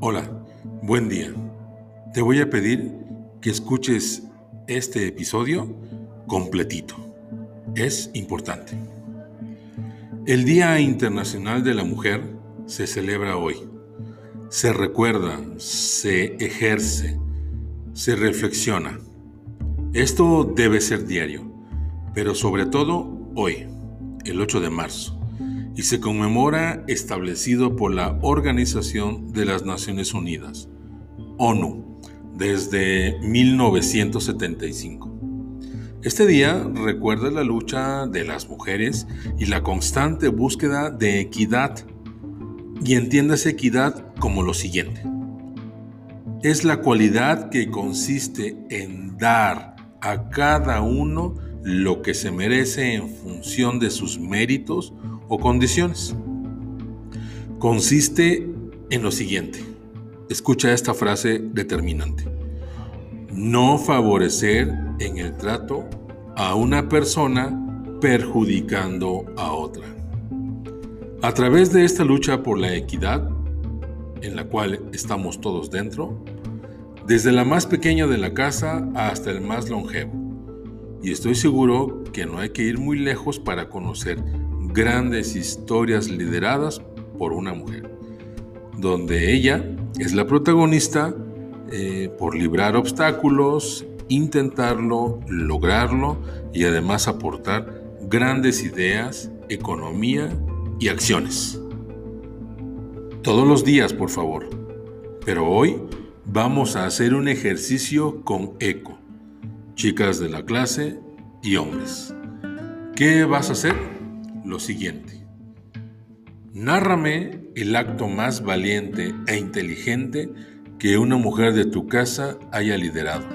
Hola, buen día. Te voy a pedir que escuches este episodio completito. Es importante. El Día Internacional de la Mujer se celebra hoy. Se recuerda, se ejerce, se reflexiona. Esto debe ser diario, pero sobre todo hoy, el 8 de marzo y se conmemora establecido por la Organización de las Naciones Unidas, ONU, desde 1975. Este día recuerda la lucha de las mujeres y la constante búsqueda de equidad, y entiéndase equidad como lo siguiente. Es la cualidad que consiste en dar a cada uno lo que se merece en función de sus méritos o condiciones. Consiste en lo siguiente. Escucha esta frase determinante. No favorecer en el trato a una persona perjudicando a otra. A través de esta lucha por la equidad, en la cual estamos todos dentro, desde la más pequeña de la casa hasta el más longevo. Y estoy seguro que no hay que ir muy lejos para conocer grandes historias lideradas por una mujer, donde ella es la protagonista eh, por librar obstáculos, intentarlo, lograrlo y además aportar grandes ideas, economía y acciones. Todos los días, por favor. Pero hoy vamos a hacer un ejercicio con eco, chicas de la clase y hombres. ¿Qué vas a hacer? Lo siguiente. Nárrame el acto más valiente e inteligente que una mujer de tu casa haya liderado.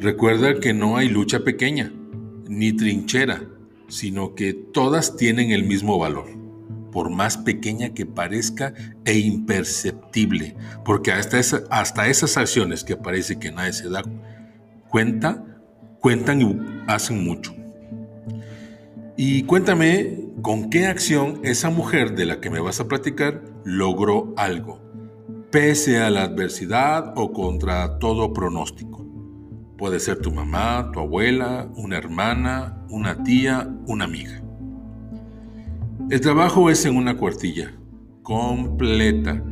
Recuerda que no hay lucha pequeña, ni trinchera, sino que todas tienen el mismo valor, por más pequeña que parezca e imperceptible, porque hasta, hasta esas acciones que parece que nadie se da cuenta, cuentan y hacen mucho. Y cuéntame con qué acción esa mujer de la que me vas a platicar logró algo, pese a la adversidad o contra todo pronóstico. Puede ser tu mamá, tu abuela, una hermana, una tía, una amiga. El trabajo es en una cuartilla, completa,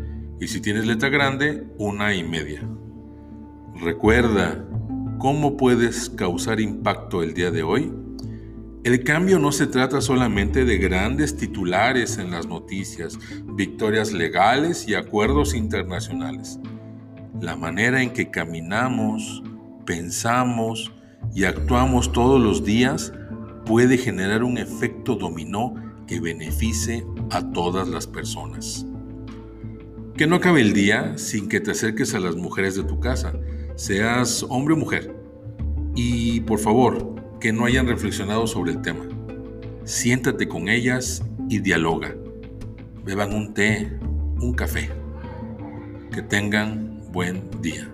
y si tienes letra grande, una y media. Recuerda cómo puedes causar impacto el día de hoy el cambio no se trata solamente de grandes titulares en las noticias, victorias legales y acuerdos internacionales. La manera en que caminamos, pensamos y actuamos todos los días puede generar un efecto dominó que beneficie a todas las personas. Que no acabe el día sin que te acerques a las mujeres de tu casa, seas hombre o mujer. Y por favor, que no hayan reflexionado sobre el tema. Siéntate con ellas y dialoga. Beban un té, un café. Que tengan buen día.